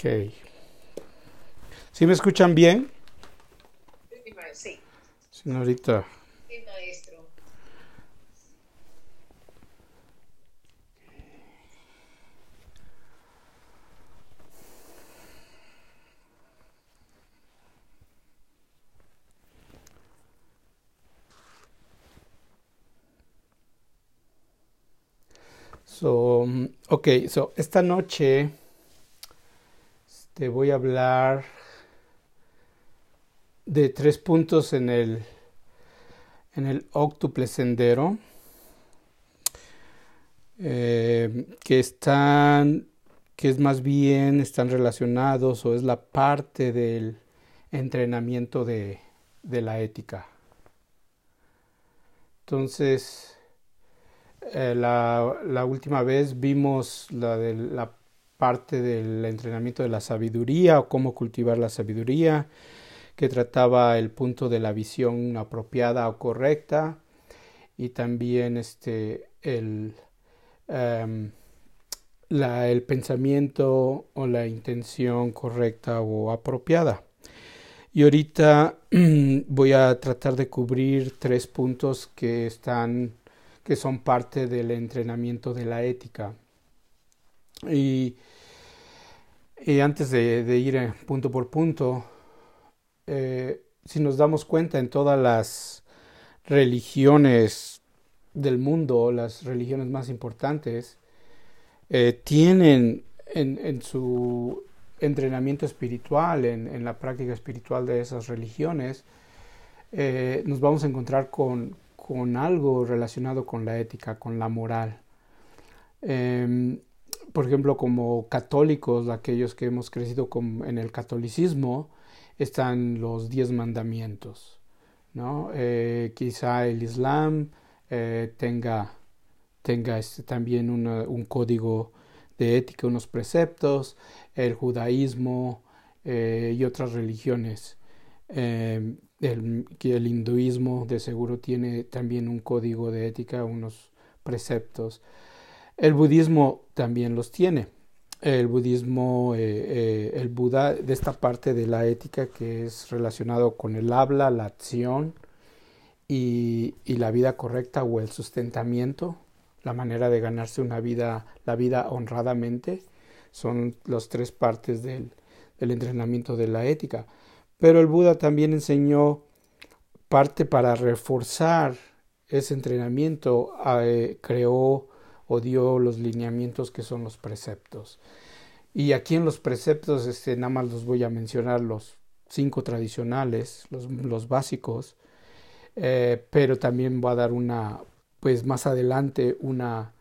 Ok. ¿Sí me escuchan bien? Sí. Señorita. Sí, maestro. So, ok, so esta noche te voy a hablar de tres puntos en el en el octuple sendero eh, que están que es más bien están relacionados o es la parte del entrenamiento de, de la ética. Entonces eh, la, la, última vez vimos la de la parte del entrenamiento de la sabiduría o cómo cultivar la sabiduría, que trataba el punto de la visión apropiada o correcta y también este el, um, la, el pensamiento o la intención correcta o apropiada. Y ahorita voy a tratar de cubrir tres puntos que están que son parte del entrenamiento de la ética. Y, y antes de, ir punto por punto, eh, si nos damos cuenta en todas las religiones del mundo, las religiones más importantes, eh, tienen en, en, su entrenamiento espiritual, en, en, la práctica espiritual de esas religiones, eh, nos vamos a encontrar con, con algo relacionado con la ética, con la moral. Eh, por ejemplo, como católicos, aquellos que hemos crecido en el catolicismo, están los diez mandamientos. ¿no? Eh, quizá el Islam eh, tenga, este, también un código de ética, unos preceptos, el judaísmo eh, y otras religiones. el, el hinduismo de seguro tiene también un código de ética, unos preceptos. El budismo también los tiene. El budismo, eh, eh, el Buda, de esta parte de la ética que es relacionado con el habla, la acción y, la vida correcta o el sustentamiento, la manera de ganarse una vida, la vida honradamente, son las tres partes del, del entrenamiento de la ética. Pero el Buda también enseñó parte para reforzar ese entrenamiento, eh, creó o dio los lineamientos que son los preceptos. Y aquí en los preceptos, este, nada más los voy a mencionar los cinco tradicionales, los, los básicos, eh, pero también voy a dar una, pues más adelante, una,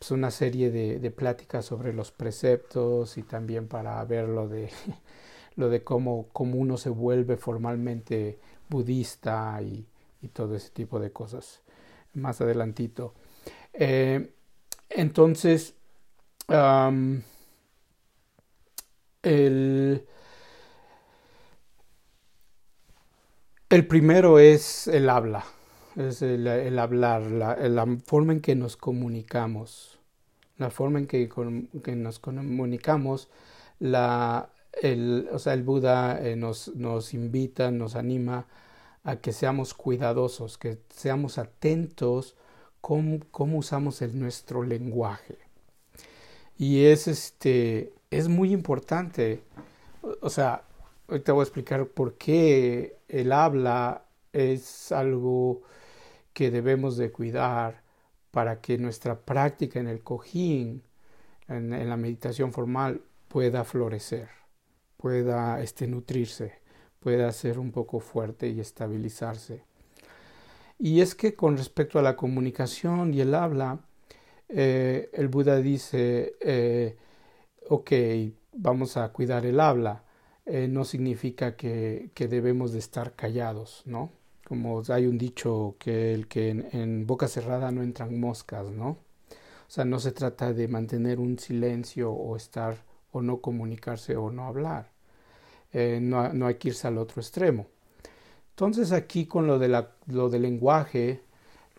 pues una serie de, pláticas sobre los preceptos y también para ver lo de, lo de cómo, cómo uno se vuelve formalmente budista y, y todo ese tipo de cosas más adelantito. Eh, entonces, el, el, primero es el habla, es el, el hablar, la, la, forma en que nos comunicamos, la forma en que, que nos comunicamos, la, el, o sea, el Buda eh, nos, nos invita, nos anima a que seamos cuidadosos, que seamos atentos cómo, usamos nuestro lenguaje. Y es, este, es muy importante. O sea, te voy a explicar por qué el habla es algo que debemos de cuidar para que nuestra práctica en el cojín, en, en la meditación formal, pueda florecer, pueda este, nutrirse, pueda ser un poco fuerte y estabilizarse. Y es que con respecto a la comunicación y el habla, eh, el Buda dice, eh, ok, vamos a cuidar el habla, eh, no significa que, debemos de estar callados, ¿no? Como hay un dicho que el que en, boca cerrada no entran moscas, ¿no? O sea, no se trata de mantener un silencio o estar o no comunicarse o no hablar. no, no hay que irse al otro extremo. Entonces aquí con lo, de la, lo del lenguaje,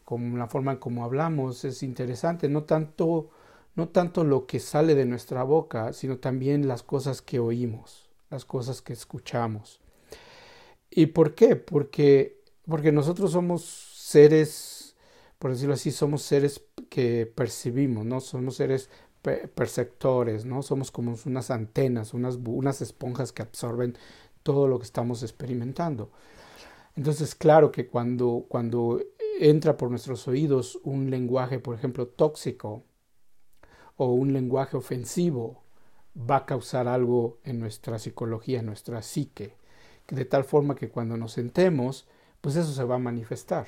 con la forma en como hablamos, es interesante, no tanto no tanto lo que sale de nuestra boca, sino también las cosas que oímos, las cosas que escuchamos. ¿Y por qué? Porque, porque nosotros somos seres, por decirlo así, somos seres que percibimos, ¿no? Somos seres perceptores, ¿no? Somos como unas antenas, unas, unas esponjas que absorben todo lo que estamos experimentando. Entonces, claro que cuando, cuando entra por nuestros oídos un lenguaje, por ejemplo, tóxico o un lenguaje ofensivo, va a causar algo en nuestra psicología, en nuestra psique, de tal forma que cuando nos sentemos, pues eso se va a manifestar.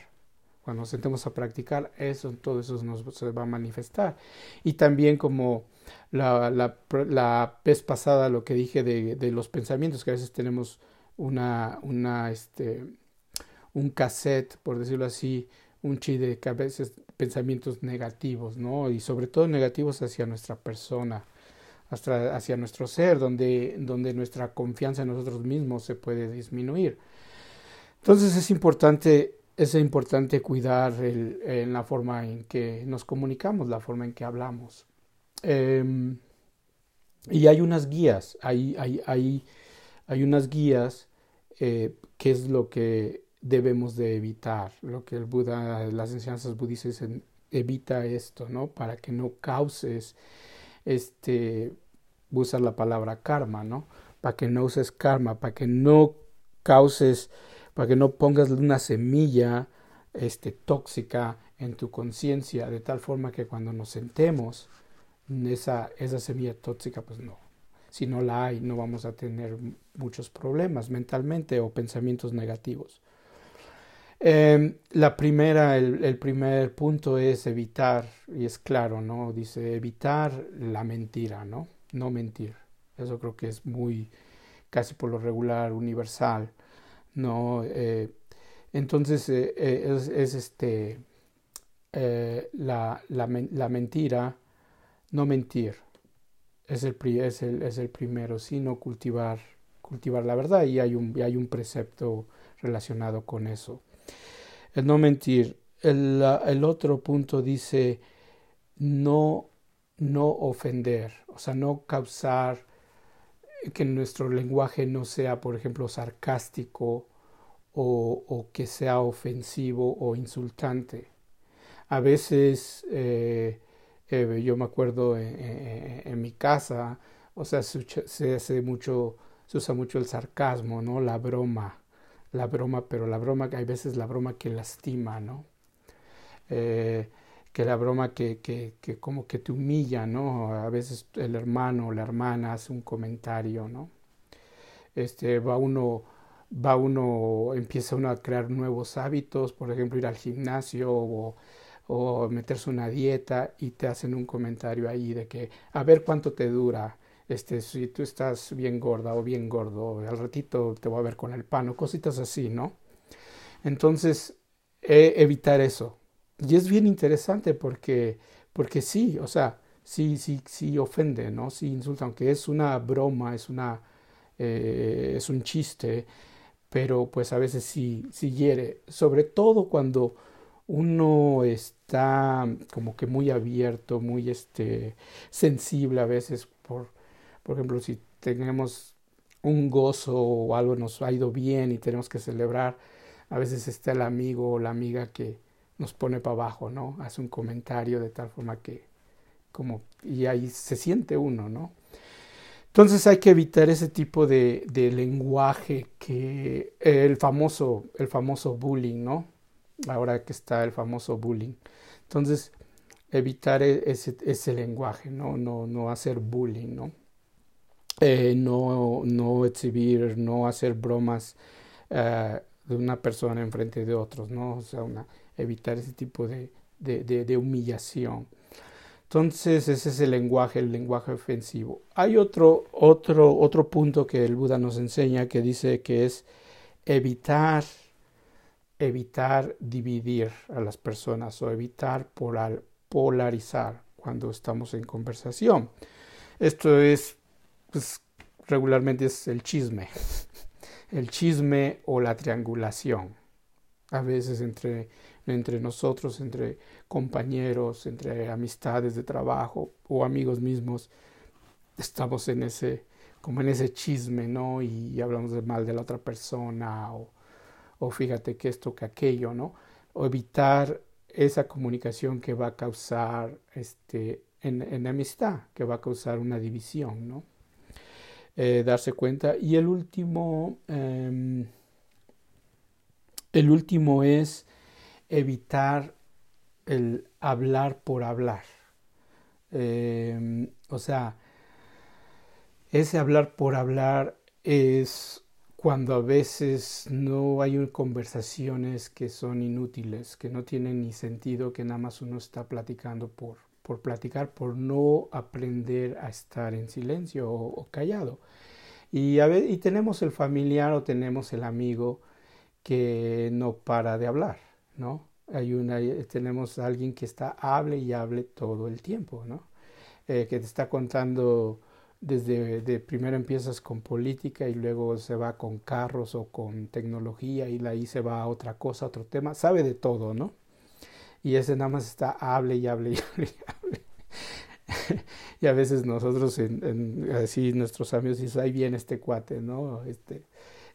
Cuando nos sentemos a practicar, eso, todo eso nos, se va a manifestar. Y también como la, la, la vez pasada lo que dije de, de, los pensamientos, que a veces tenemos una, una, este, un cassette, por decirlo así, un chi de que a veces pensamientos negativos, ¿no? Y sobre todo negativos hacia nuestra persona, hacia, hacia nuestro ser, donde, donde nuestra confianza en nosotros mismos se puede disminuir. Entonces es importante, es importante cuidar el, en la forma en que nos comunicamos, la forma en que hablamos. Eh, y hay unas guías, hay, hay, hay, hay unas guías eh, que es lo que debemos de evitar, lo que el Buda, las enseñanzas budistas dicen, evita esto, ¿no? Para que no causes, este, usar la palabra karma, ¿no? Para que no uses karma, para que no causes, para que no pongas una semilla, este, tóxica en tu conciencia, de tal forma que cuando nos sentemos, esa, esa semilla tóxica, pues no. Si no la hay, no vamos a tener muchos problemas mentalmente o pensamientos negativos. Eh, la primera, el, primer punto es evitar, y es claro, ¿no? Dice evitar la mentira, ¿no? No mentir. Eso creo que es muy, casi por lo regular, universal, ¿no? Eh, entonces, eh, es, es, este, la, la, la, mentira, no mentir, es el, es el, es el primero, sino cultivar, cultivar la verdad, y hay un, y hay un precepto relacionado con eso el no mentir. El, el, otro punto dice no, no ofender, o sea, no causar que nuestro lenguaje no sea, por ejemplo, sarcástico o, o que sea ofensivo o insultante. A veces, eh, eh, yo me acuerdo en, mi casa, o sea, se, se hace mucho, se usa mucho el sarcasmo, ¿no? La broma la broma, pero la broma, hay veces la broma que lastima, ¿no? Eh, que la broma que, que, que, como que te humilla, ¿no? A veces el hermano o la hermana hace un comentario, ¿no? Este, va uno, va uno, empieza uno a crear nuevos hábitos, por ejemplo, ir al gimnasio o, o meterse una dieta y te hacen un comentario ahí de que a ver cuánto te dura este, si tú estás bien gorda o bien gordo, al ratito te voy a ver con el pan o cositas así, ¿no? Entonces, eh, evitar eso. Y es bien interesante porque, porque sí, o sea, sí, sí, sí ofende, ¿no? Sí insulta, aunque es una broma, es una, eh, es un chiste, pero pues a veces sí, sí hiere, sobre todo cuando uno está como que muy abierto, muy este sensible a veces por por ejemplo, si tenemos un gozo o algo nos ha ido bien y tenemos que celebrar, a veces está el amigo o la amiga que nos pone para abajo, ¿no? Hace un comentario de tal forma que como y ahí se siente uno, ¿no? Entonces hay que evitar ese tipo de, lenguaje que el famoso el famoso bullying, ¿no? Ahora que está el famoso bullying. Entonces evitar e, ese, ese lenguaje, ¿no? No, no hacer bullying, ¿no? Eh, no, no exhibir, no hacer bromas uh, de una persona en frente de otros, ¿no? O sea, evitar ese tipo de, de, humillación. Entonces, ese es el lenguaje, el lenguaje ofensivo. Hay otro, otro, otro punto que el Buda nos enseña que dice que es evitar, evitar dividir a las personas o evitar polar, polarizar cuando estamos en conversación. Esto es pues regularmente es el chisme, el chisme o la triangulación. A veces entre, entre nosotros, entre compañeros, entre amistades de trabajo o amigos mismos, estamos en ese, como en ese chisme, ¿no? Y hablamos de mal de la otra persona o, o fíjate que esto, que aquello, ¿no? O evitar esa comunicación que va a causar este, en, en amistad, que va a causar una división, ¿no? Eh, darse cuenta. Y el último, eh, el último es evitar el hablar por hablar. Eh, o sea, ese hablar por hablar es cuando a veces no hay conversaciones que son inútiles, que no tienen ni sentido, que nada más uno está platicando por, por platicar, por no aprender a estar en silencio o, callado. Y, a ver, y tenemos el familiar o tenemos el amigo que no para de hablar, ¿no? Hay una, tenemos a alguien que está, hable y hable todo el tiempo, ¿no? Eh, que te está contando desde de primero empiezas con política y luego se va con carros o con tecnología y ahí se va a otra cosa, otro tema, sabe de todo, ¿no? Y ese nada más está hable y hable y hable y hable. y a veces nosotros, en, así nuestros amigos, dicen, ahí viene este cuate, ¿no? Este,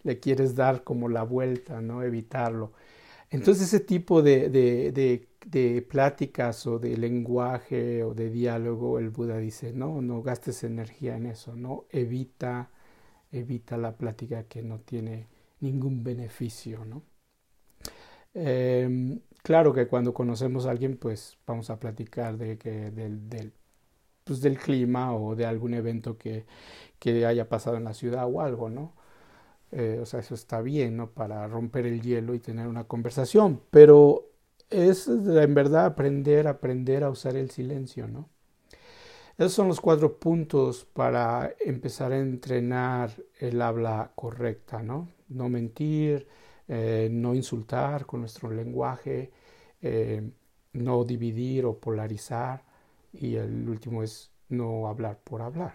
le quieres dar como la vuelta, ¿no? Evitarlo. Entonces ese tipo de, de, de, de, pláticas o de lenguaje o de diálogo, el Buda dice, no, no gastes energía en eso, no, evita, evita la plática que no tiene ningún beneficio, ¿no? Eh, claro que cuando conocemos a alguien, pues vamos a platicar de que, del, del, pues, del clima o de algún evento que, que haya pasado en la ciudad o algo, ¿no? Eh, o sea, eso está bien, ¿no? Para romper el hielo y tener una conversación, pero es en verdad aprender, aprender a usar el silencio, ¿no? Esos son los cuatro puntos para empezar a entrenar el habla correcta, ¿no? No mentir, eh, no insultar con nuestro lenguaje, eh, no dividir o polarizar y el último es no hablar por hablar.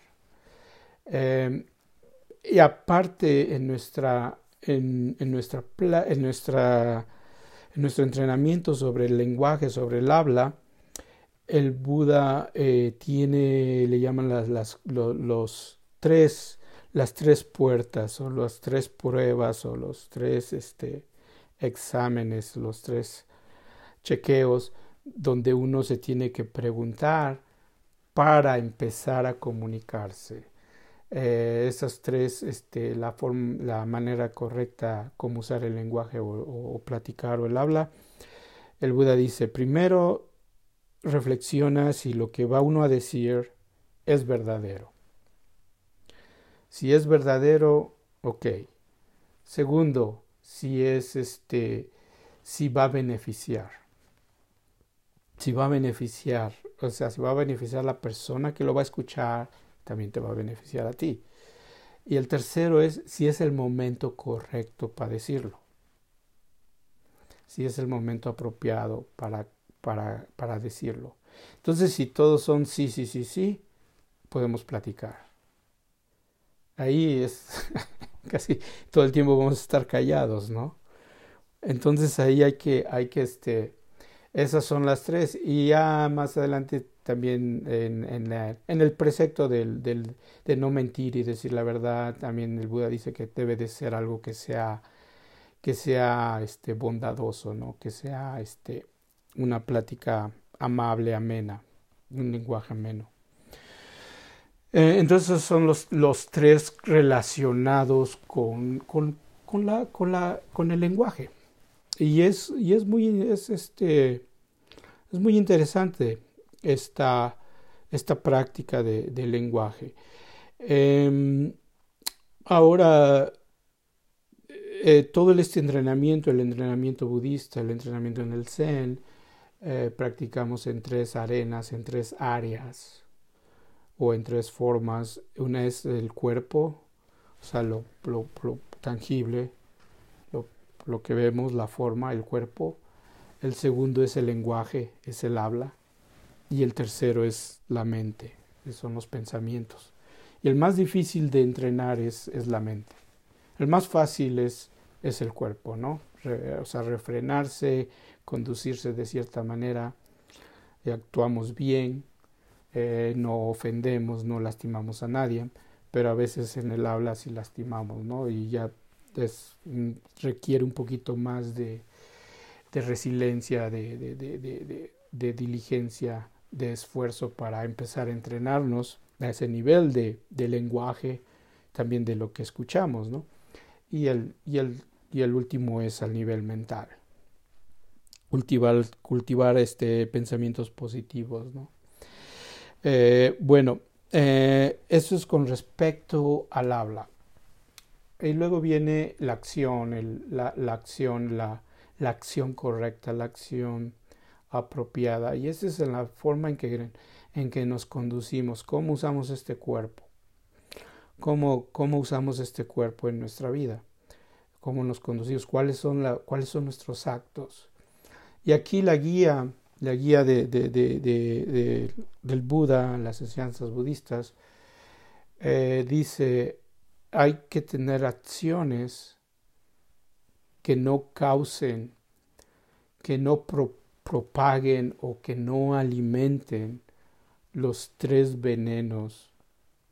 Eh, y aparte en nuestra en, en nuestra en nuestra en nuestro entrenamiento sobre el lenguaje sobre el habla el Buda eh, tiene le llaman las, las lo, los tres las tres puertas o las tres pruebas o los tres este exámenes los tres chequeos donde uno se tiene que preguntar para empezar a comunicarse eh, esas tres, este, la, forma, la manera correcta como usar el lenguaje o, platicar o el habla. El Buda dice, primero reflexiona si lo que va uno a decir es verdadero. Si es verdadero, ok. Segundo, si es este, si va a beneficiar. Si va a beneficiar, o sea, si va a beneficiar a la persona que lo va a escuchar, también te va a beneficiar a ti. Y el tercero es si es el momento correcto para decirlo. Si es el momento apropiado para, para, para decirlo. Entonces, si todos son sí, sí, sí, sí, podemos platicar. Ahí es casi todo el tiempo vamos a estar callados, ¿no? Entonces ahí hay que, hay que, este, esas son las tres. Y ya más adelante también en, la, en el precepto del, del, de no mentir y decir la verdad, también el Buda dice que debe de ser algo que sea, que sea este, bondadoso, ¿no? que sea este, una plática amable, amena, un lenguaje ameno. Eh, entonces son los, los tres relacionados con, con, con, la, con, la, con el lenguaje. Y es, y es muy, es, este, es muy interesante esta, esta práctica de, de lenguaje. Eh, ahora, eh, todo este entrenamiento, el entrenamiento budista, el entrenamiento en el Zen, eh, practicamos en tres arenas, en tres áreas o en tres formas. Una es el cuerpo, o sea, lo, lo, tangible, lo, lo que vemos, la forma, el cuerpo. El segundo es el lenguaje, es el habla y el tercero es la mente, son los pensamientos. Y el más difícil de entrenar es, es la mente. El más fácil es, es el cuerpo, ¿no? o sea, refrenarse, conducirse de cierta manera, y actuamos bien, eh, no ofendemos, no lastimamos a nadie, pero a veces en el habla sí lastimamos, ¿no? Y ya mm, requiere un poquito más de, de resiliencia, de, de, de, de, diligencia, de esfuerzo para empezar a entrenarnos a ese nivel de, lenguaje, también de lo que escuchamos, ¿no? Y el, y el, y el último es al nivel mental. Cultivar, cultivar este, pensamientos positivos, ¿no? Eh, bueno, eh, eso es con respecto al habla. Y luego viene la acción, la, acción, la, acción correcta, la acción apropiada. Y esa es la forma en que, en que nos conducimos, cómo usamos este cuerpo, cómo, cómo usamos este cuerpo en nuestra vida, cómo nos conducimos, cuáles son, la, cuáles son nuestros actos. Y aquí la guía la guía de, de, de, del Buda, las enseñanzas budistas, eh, dice, hay que tener acciones que no causen, que no propaguen o que no alimenten los tres venenos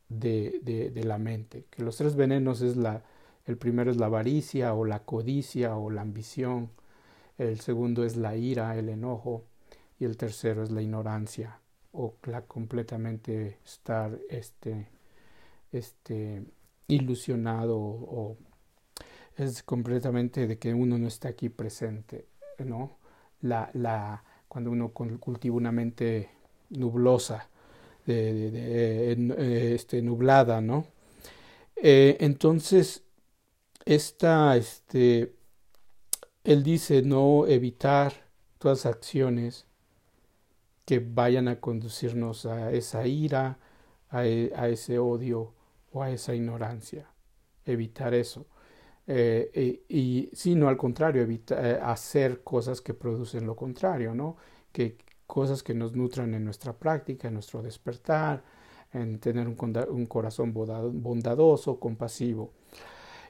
de, la mente. Que los tres venenos es la, el primero es la avaricia o la codicia o la ambición, el segundo es la ira, el enojo, y el tercero es la ignorancia o la completamente estar este, este ilusionado o es completamente de que uno no está aquí presente, ¿no? La, la, cuando uno cultiva una mente nublosa, de, eh, este, nublada, ¿no? Eh, entonces, esta, este, él dice no evitar todas acciones que vayan a conducirnos a esa ira, a, e, ese odio o a esa ignorancia. Evitar eso. Eh, y, si no al contrario, evitar eh, hacer cosas que producen lo contrario, ¿no? Que cosas que nos nutran en nuestra práctica, en nuestro despertar, en tener un, corazón bondadoso, compasivo.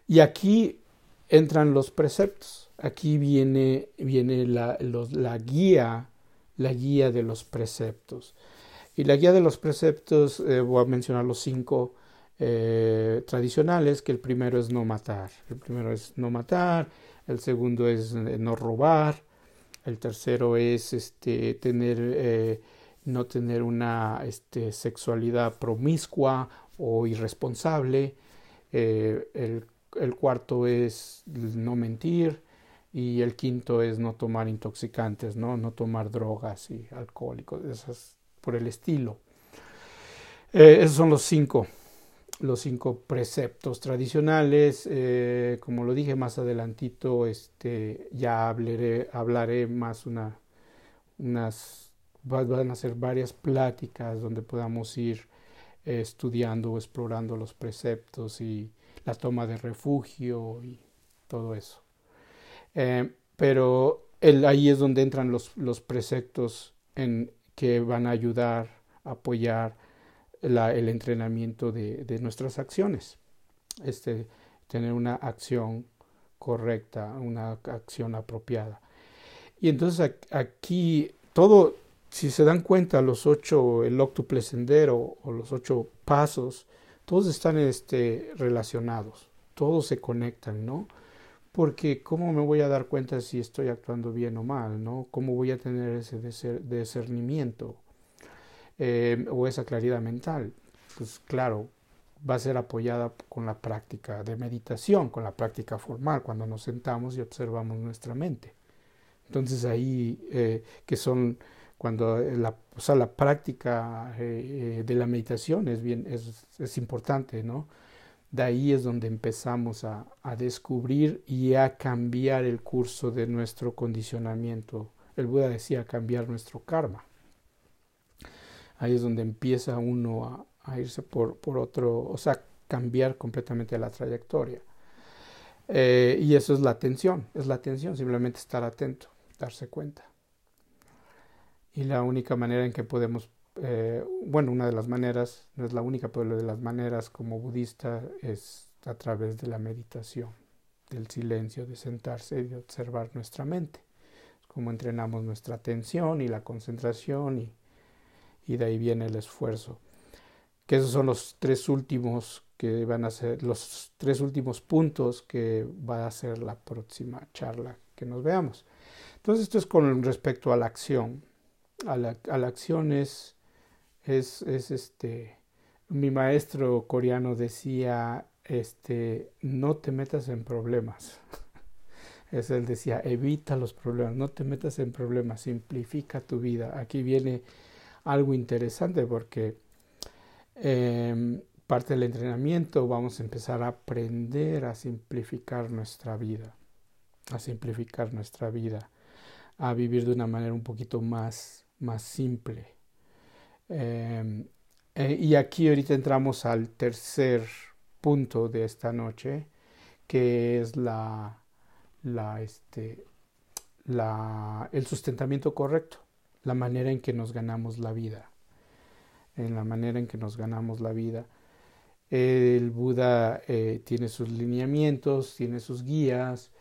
Y aquí entran los preceptos. Aquí viene, viene la guía la guía de los preceptos. Y la guía de los preceptos, eh, voy a mencionar los cinco eh, tradicionales, que el primero es no matar. El primero es no matar, el segundo es eh, no robar, el tercero es este, tener, no tener una este, sexualidad promiscua o irresponsable, el, el cuarto es no mentir, y el quinto es no tomar intoxicantes, no, no tomar drogas y alcohólicos, esas por el estilo. Eh, esos son los cinco, los cinco preceptos tradicionales. Eh, como lo dije más adelantito, este, ya hablaré, hablaré más una, unas, van a ser varias pláticas donde podamos ir eh, estudiando o explorando los preceptos y la toma de refugio y todo eso. Eh, pero ahí es donde entran los, preceptos en, que van a ayudar, apoyar el entrenamiento de, de, nuestras acciones. Este, tener una acción correcta, una acción apropiada. Y entonces aquí todo, si se dan cuenta, los ocho, el octuple sendero o los ocho pasos, todos están este, relacionados, todos se conectan, ¿no? Porque ¿cómo me voy a dar cuenta si estoy actuando bien o mal? ¿no? ¿Cómo voy a tener ese discernimiento eh, o esa claridad mental? Pues claro, va a ser apoyada con la práctica de meditación, con la práctica formal, cuando nos sentamos y observamos nuestra mente. Entonces ahí, eh, que son cuando la, o sea, la práctica eh, de la meditación es bien, es, es importante, ¿no? De ahí es donde empezamos a, descubrir y a cambiar el curso de nuestro condicionamiento. El Buda decía cambiar nuestro karma. Ahí es donde empieza uno a, irse por, por, otro, o sea, cambiar completamente la trayectoria. Eh, y eso es la atención, es la atención, simplemente estar atento, darse cuenta. Y la única manera en que podemos eh, bueno, una de las maneras, no es la única, pero una de las maneras como budista es a través de la meditación. del silencio, de sentarse y de observar nuestra mente. Como entrenamos nuestra atención y la concentración y, y de ahí viene el esfuerzo. Que esos son los tres últimos que van a ser los tres últimos puntos que va a ser la próxima charla que nos veamos. Entonces esto es con respecto a la acción. A la, a la acción es, es, es este, mi maestro coreano decía, este, no te metas en problemas. Es él decía, evita los problemas, no te metas en problemas, simplifica tu vida. Aquí viene algo interesante porque eh, parte del entrenamiento vamos a empezar a aprender a simplificar nuestra vida, a simplificar nuestra vida, a vivir de una manera un poquito más, más simple. Eh, eh, y aquí ahorita entramos al tercer punto de esta noche, que es este, la, el sustentamiento correcto, la manera en que nos ganamos la vida, en la manera en que nos ganamos la vida. El Buda eh, tiene sus lineamientos, tiene sus guías,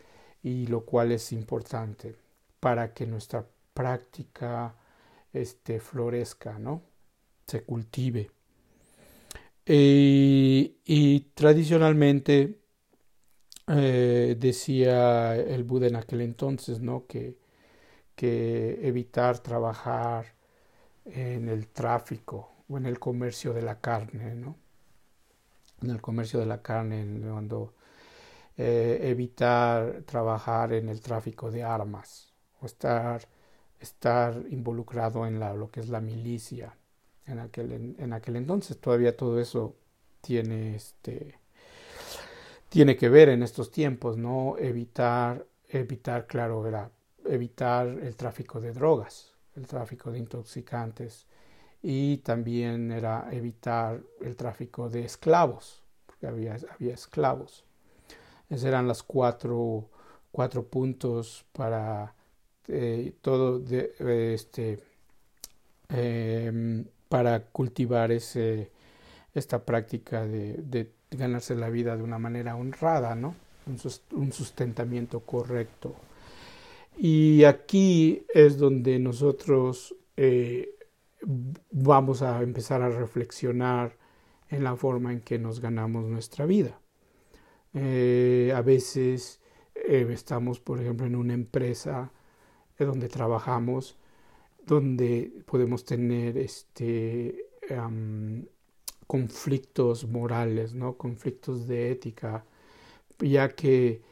y lo cual es importante para que nuestra práctica este, florezca, ¿no? Se cultive. Eh, y tradicionalmente eh, decía el Buda en aquel entonces, ¿no? Que, que evitar trabajar en el tráfico o en el comercio de la carne, ¿no? En el comercio de la carne, cuando eh, evitar trabajar en el tráfico de armas o estar, estar involucrado en lo que es la milicia. En aquel, en, aquel entonces todavía todo eso tiene este tiene que ver en estos tiempos, ¿no? Evitar, evitar, claro, era evitar el tráfico de drogas, el tráfico de intoxicantes y también era evitar el tráfico de esclavos, porque había, había esclavos. Esos eran los cuatro, cuatro puntos para eh, todo de, este, eh, para cultivar ese, esta práctica de, ganarse la vida de una manera honrada, ¿no? Un sustentamiento correcto. Y aquí es donde nosotros eh, vamos a empezar a reflexionar en la forma en que nos ganamos nuestra vida. Eh, a veces eh, estamos, por ejemplo, en una empresa donde trabajamos, donde podemos tener este, conflictos morales, ¿no? conflictos de ética, ya que,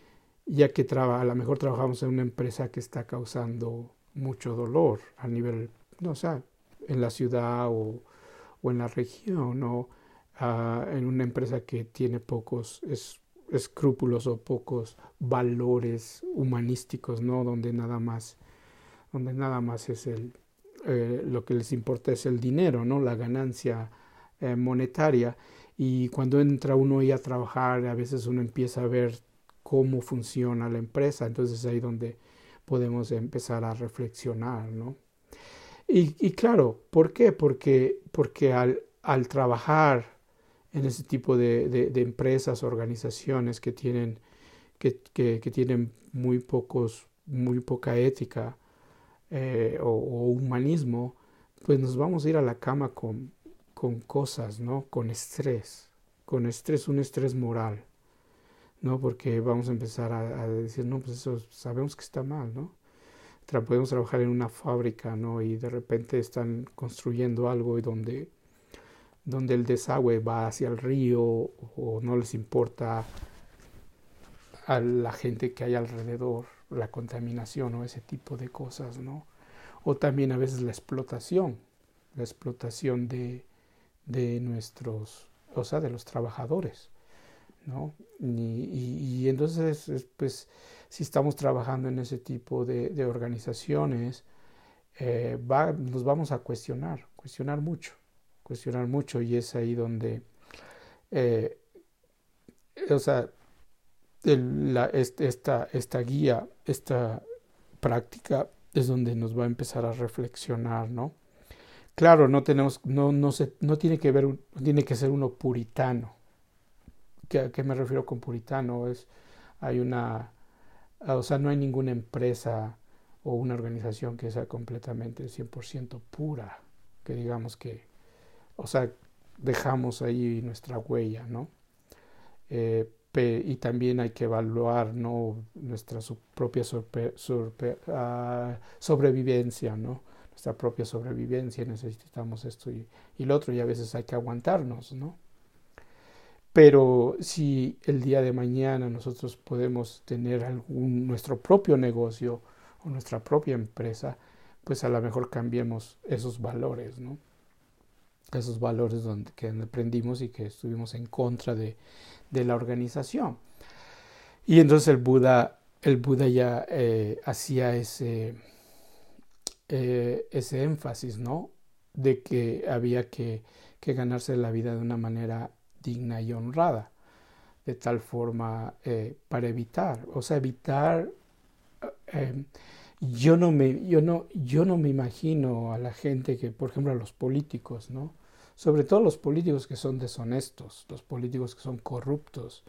ya que a lo mejor trabajamos en una empresa que está causando mucho dolor a nivel, no sé, en la ciudad o, o en la región, o uh, en una empresa que tiene pocos es, escrúpulos o pocos valores humanísticos, ¿no? Donde nada más, donde nada más es el, eh, lo que les importa es el dinero, ¿no? La ganancia eh, monetaria y cuando entra uno ahí a trabajar a veces uno empieza a ver cómo funciona la empresa entonces ahí donde podemos empezar a reflexionar no y, claro ¿por qué? porque porque al, trabajar en ese tipo de, empresas organizaciones que tienen que, tienen muy pocos muy poca ética eh, o, humanismo pues nos vamos a ir a la cama con con cosas, ¿no? Con estrés, con estrés, un estrés moral, ¿no? Porque vamos a empezar a, decir, no, pues eso sabemos que está mal, ¿no? Podemos trabajar en una fábrica, ¿no? Y de repente están construyendo algo y donde, donde el desagüe va hacia el río o no les importa a la gente que hay alrededor, la contaminación o ese tipo de cosas, ¿no? O también a veces la explotación, la explotación de, de nuestros, o sea, de los trabajadores, ¿no? Y, entonces, pues, si estamos trabajando en ese tipo de, de organizaciones, eh, va, nos vamos a cuestionar, cuestionar mucho, cuestionar mucho, y es ahí donde, eh, o sea, esta, esta guía, esta práctica es donde nos va a empezar a reflexionar, ¿no? Claro, no tenemos, no, no, se, no tiene que ver, tiene que ser uno puritano. ¿Qué, ¿A qué me refiero con puritano? Es hay una, o sea, no hay ninguna empresa o una organización que sea completamente 100% pura, que digamos que, o sea, dejamos ahí nuestra huella, ¿no? Eh, y también hay que evaluar ¿no? nuestra propia uh, sobrevivencia, ¿no? Nuestra propia sobrevivencia, necesitamos esto y, y, lo otro, y a veces hay que aguantarnos, ¿no? Pero si el día de mañana nosotros podemos tener algún, nuestro propio negocio o nuestra propia empresa, pues a lo mejor cambiemos esos valores, ¿no? Esos valores donde, que aprendimos y que estuvimos en contra de, de la organización. Y entonces el Buda, el Buda ya eh, hacía ese, eh, ese énfasis, ¿no? De que había que, que, ganarse la vida de una manera digna y honrada, de tal forma eh, para evitar, o sea, evitar. yo no me, yo no, yo no me imagino a la gente que, por ejemplo, a los políticos, ¿no? Sobre todo los políticos que son deshonestos, los políticos que son corruptos.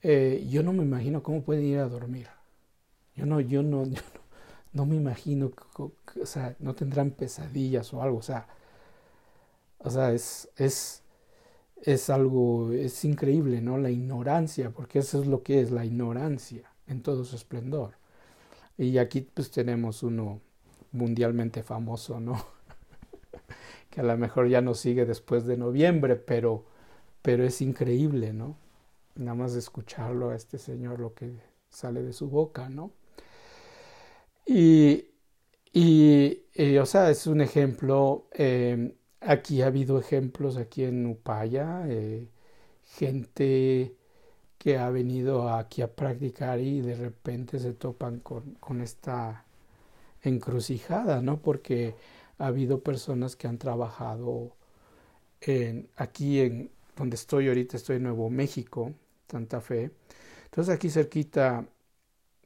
Eh, yo no me imagino cómo pueden ir a dormir. Yo no, yo no, yo no, no me imagino, o sea, no tendrán pesadillas o algo, o sea, o sea, es, es, es algo, es increíble, ¿no? La ignorancia, porque eso es lo que es la ignorancia en todo su esplendor. Y aquí pues tenemos uno mundialmente famoso, ¿no? que a lo mejor ya no sigue después de noviembre, pero, pero es increíble, ¿no? Nada más escucharlo a este señor, lo que sale de su boca, ¿no? Y, y, o sea, es un ejemplo, eh, aquí ha habido ejemplos aquí en Upaya, eh, gente que ha venido aquí a practicar y de repente se topan con, con esta encrucijada, ¿no? Porque ha habido personas que han trabajado en, aquí en donde estoy ahorita, estoy en Nuevo México, Santa Fe. Entonces aquí cerquita,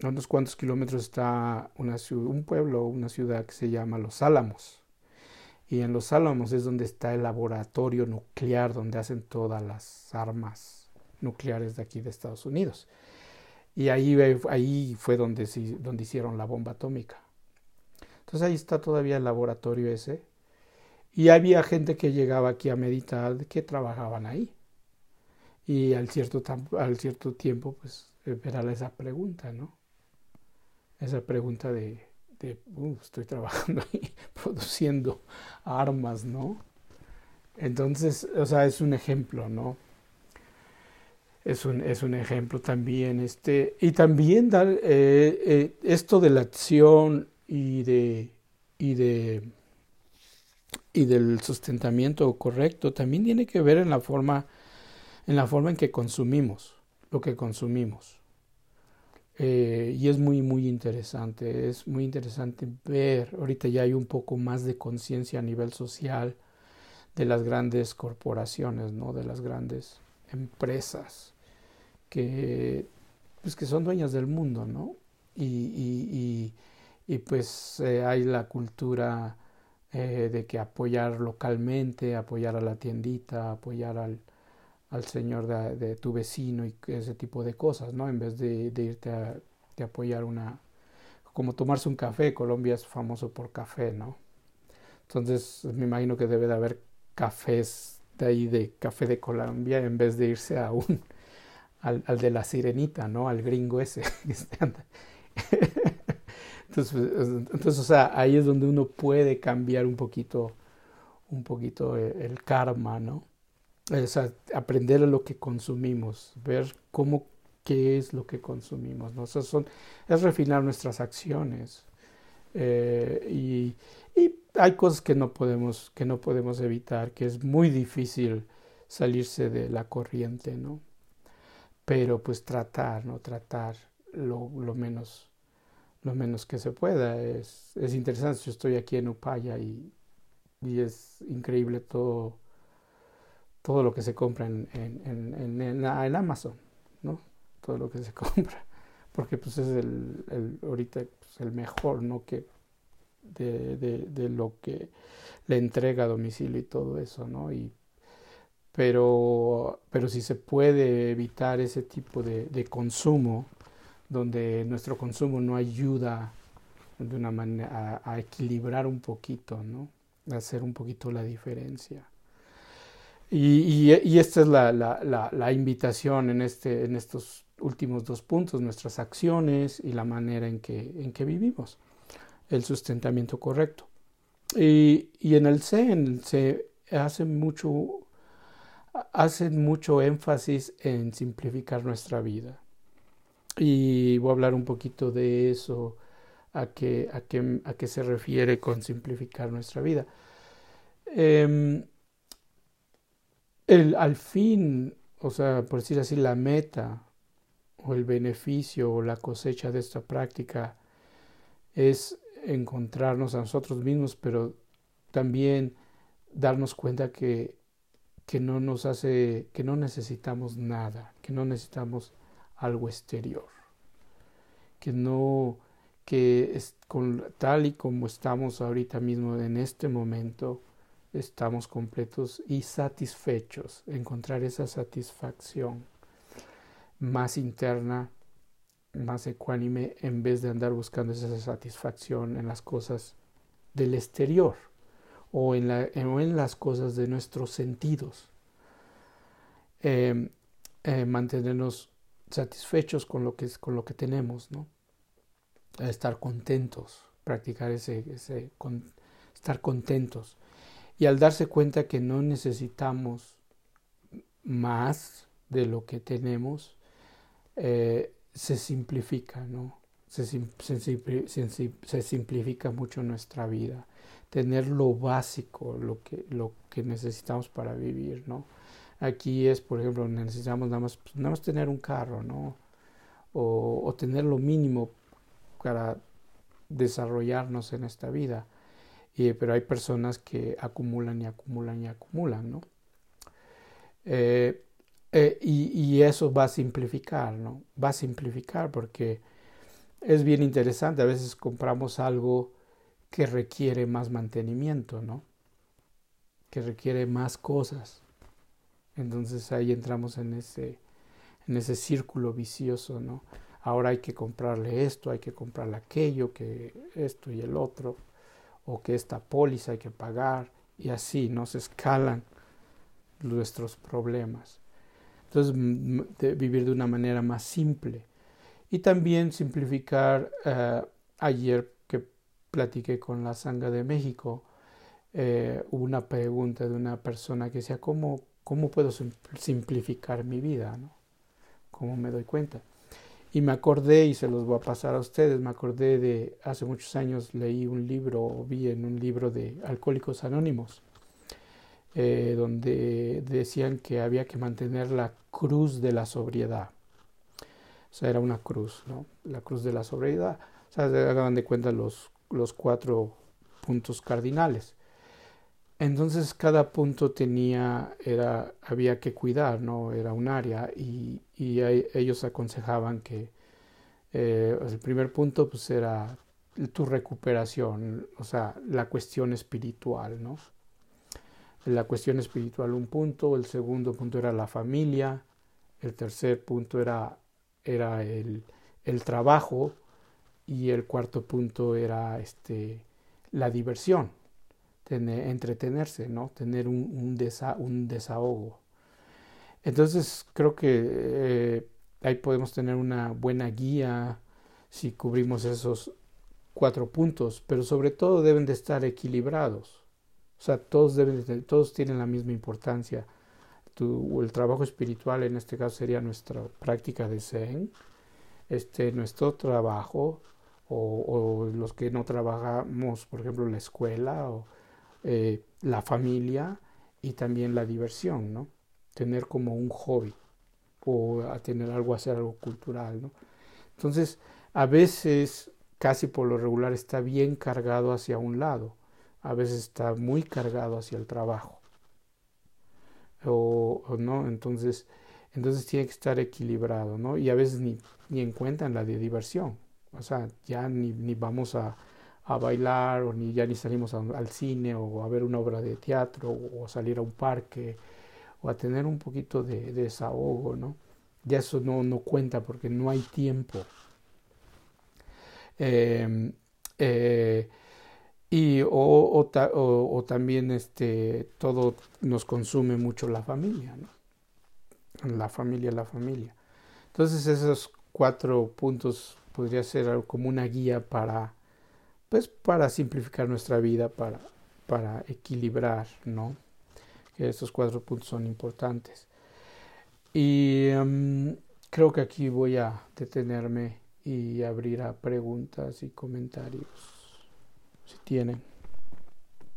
a unos cuantos kilómetros está una un pueblo, una ciudad que se llama Los Álamos. Y en Los Álamos es donde está el laboratorio nuclear donde hacen todas las armas nucleares de aquí de Estados Unidos. Y ahí, ahí fue donde, donde hicieron la bomba atómica. Entonces ahí está todavía el laboratorio ese. Y había gente que llegaba aquí a meditar que trabajaban ahí. Y al cierto, al cierto tiempo, pues, era esa pregunta, ¿no? Esa pregunta de, uh, estoy trabajando ahí, produciendo armas, ¿no? Entonces, o sea, es un ejemplo, ¿no? Es un, es un ejemplo también, este, y también eh, eh, esto de la acción y de y de y del sustentamiento correcto. También tiene que ver en la forma en la forma en que consumimos lo que consumimos. Eh, y es muy muy interesante es muy interesante ver ahorita ya hay un poco más de conciencia a nivel social de las grandes corporaciones no de las grandes empresas que pues que son dueñas del mundo no y, pues eh, hay la cultura eh, de que apoyar localmente, apoyar a la tiendita, apoyar al, al señor de, tu vecino y ese tipo de cosas, ¿no? En vez de, irte a apoyar una, como tomarse un café, Colombia es famoso por café, ¿no? Entonces me imagino que debe de haber cafés de ahí de café de Colombia en vez de irse a un al, al de la sirenita, ¿no? Al gringo ese. Entonces, entonces, o sea, ahí es donde uno puede cambiar un poquito, un poquito e, el, karma, ¿no? O aprender lo que consumimos, ver cómo, qué es lo que consumimos, ¿no? O son, es refinar nuestras acciones. Eh, y, y, hay cosas que no podemos, que no podemos evitar, que es muy difícil salirse de la corriente, ¿no? Pero pues tratar, ¿no? Tratar lo, lo menos lo menos que se pueda. Es, es interesante, yo estoy aquí en Upaya y, y es increíble todo, todo lo que se compra en, en, en, Amazon, ¿no? Todo lo que se compra, porque pues es el, el ahorita pues, el mejor, ¿no? Que de, de, de, lo que le entrega a domicilio y todo eso, ¿no? Y, pero, pero si se puede evitar ese tipo de, de consumo, donde nuestro consumo no ayuda de una manera a, equilibrar un poquito, ¿no? A hacer un poquito la diferencia. Y, esta es la, invitación en, este, en estos últimos dos puntos, nuestras acciones y la manera en que, en que vivimos, el sustentamiento correcto. Y, y en el CEN se hace mucho, hacen mucho énfasis en simplificar nuestra vida. Y voy a hablar un poquito de eso, a qué, a qué, a qué se refiere con simplificar nuestra vida. Eh, el, al fin, o sea, por decir así, la meta o el beneficio o la cosecha de esta práctica es encontrarnos a nosotros mismos, pero también darnos cuenta que, que no nos hace, que no necesitamos nada, que no necesitamos algo exterior, que no, que es con, tal y como estamos ahorita mismo en este momento, estamos completos y satisfechos, encontrar esa satisfacción más interna, más ecuánime, en vez de andar buscando esa satisfacción en las cosas del exterior o en, la, o en las cosas de nuestros sentidos. Eh, eh, mantenernos satisfechos con lo que, con lo que tenemos, ¿no? estar contentos, practicar ese, ese estar contentos y al darse cuenta que no necesitamos más de lo que tenemos, eh, se simplifica, ¿no? Se, se, se, simplifica mucho nuestra vida. Tener lo básico, lo que, lo que necesitamos para vivir, ¿no? Aquí es, por ejemplo, necesitamos nada más, nada más tener un carro, ¿no? O, o tener lo mínimo para desarrollarnos en esta vida pero hay personas que acumulan y acumulan y acumulan, ¿no? Eh, eh, y, y, eso va a simplificar, ¿no? Va a simplificar porque es bien interesante. A veces compramos algo que requiere más mantenimiento, ¿no? Que requiere más cosas. Entonces ahí entramos en ese, en ese círculo vicioso, ¿no? Ahora hay que comprarle esto, hay que comprarle aquello, que esto y el otro o que esta póliza hay que pagar y así no se escalan nuestros problemas. Entonces, vivir de una manera más simple. Y también simplificar, eh, ayer que platiqué con la Sanga de México, eh, una pregunta de una persona que decía, ¿cómo, cómo puedo simplificar mi vida? ¿no? ¿Cómo me doy cuenta? Y me acordé, y se los voy a pasar a ustedes, me acordé de hace muchos años leí un libro, o vi en un libro de Alcohólicos Anónimos, eh, donde decían que había que mantener la cruz de la sobriedad. O sea, era una cruz, ¿no? La cruz de la sobriedad. O sea, se hagan de cuenta los, los cuatro puntos cardinales. Entonces cada punto tenía, era, había que cuidar, ¿no? Era un área y, y ellos aconsejaban que eh, el primer punto pues era tu recuperación, o sea, la cuestión espiritual, ¿no? La cuestión espiritual un punto, el segundo punto era la familia, el tercer punto era, era el, el trabajo y el cuarto punto era este, la diversión tener, entretenerse, ¿no? Tener un, un, desa, un desahogo. Entonces creo que eh, ahí podemos tener una buena guía si cubrimos esos cuatro puntos, pero sobre todo deben de estar equilibrados. O sea, todos, deben de, todos tienen la misma importancia. Tu, el trabajo espiritual en este caso sería nuestra práctica de Zen, este, nuestro trabajo o, o los que no trabajamos, por ejemplo, la escuela o eh, la familia y también la diversión, ¿no? Tener como un hobby o tener algo, hacer algo cultural, ¿no? Entonces, a veces, casi por lo regular, está bien cargado hacia un lado, a veces está muy cargado hacia el trabajo, o, no, entonces, entonces tiene que estar equilibrado, ¿no? Y a veces ni, ni encuentran la diversión, o sea, ya ni, ni vamos a, a bailar o ni ya ni salimos al cine o a ver una obra de teatro o, salir a un parque o a tener un poquito de, de, desahogo, ¿no? Ya eso no, no cuenta porque no hay tiempo, Eh, eh, y o, o, también este todo nos consume mucho la familia. La familia, la familia. Entonces esos cuatro puntos podría ser como una guía para pues para simplificar nuestra vida, para, para equilibrar, ¿no? Que estos cuatro puntos son importantes. Y um, creo que aquí voy a detenerme y abrir a preguntas y comentarios si tienen.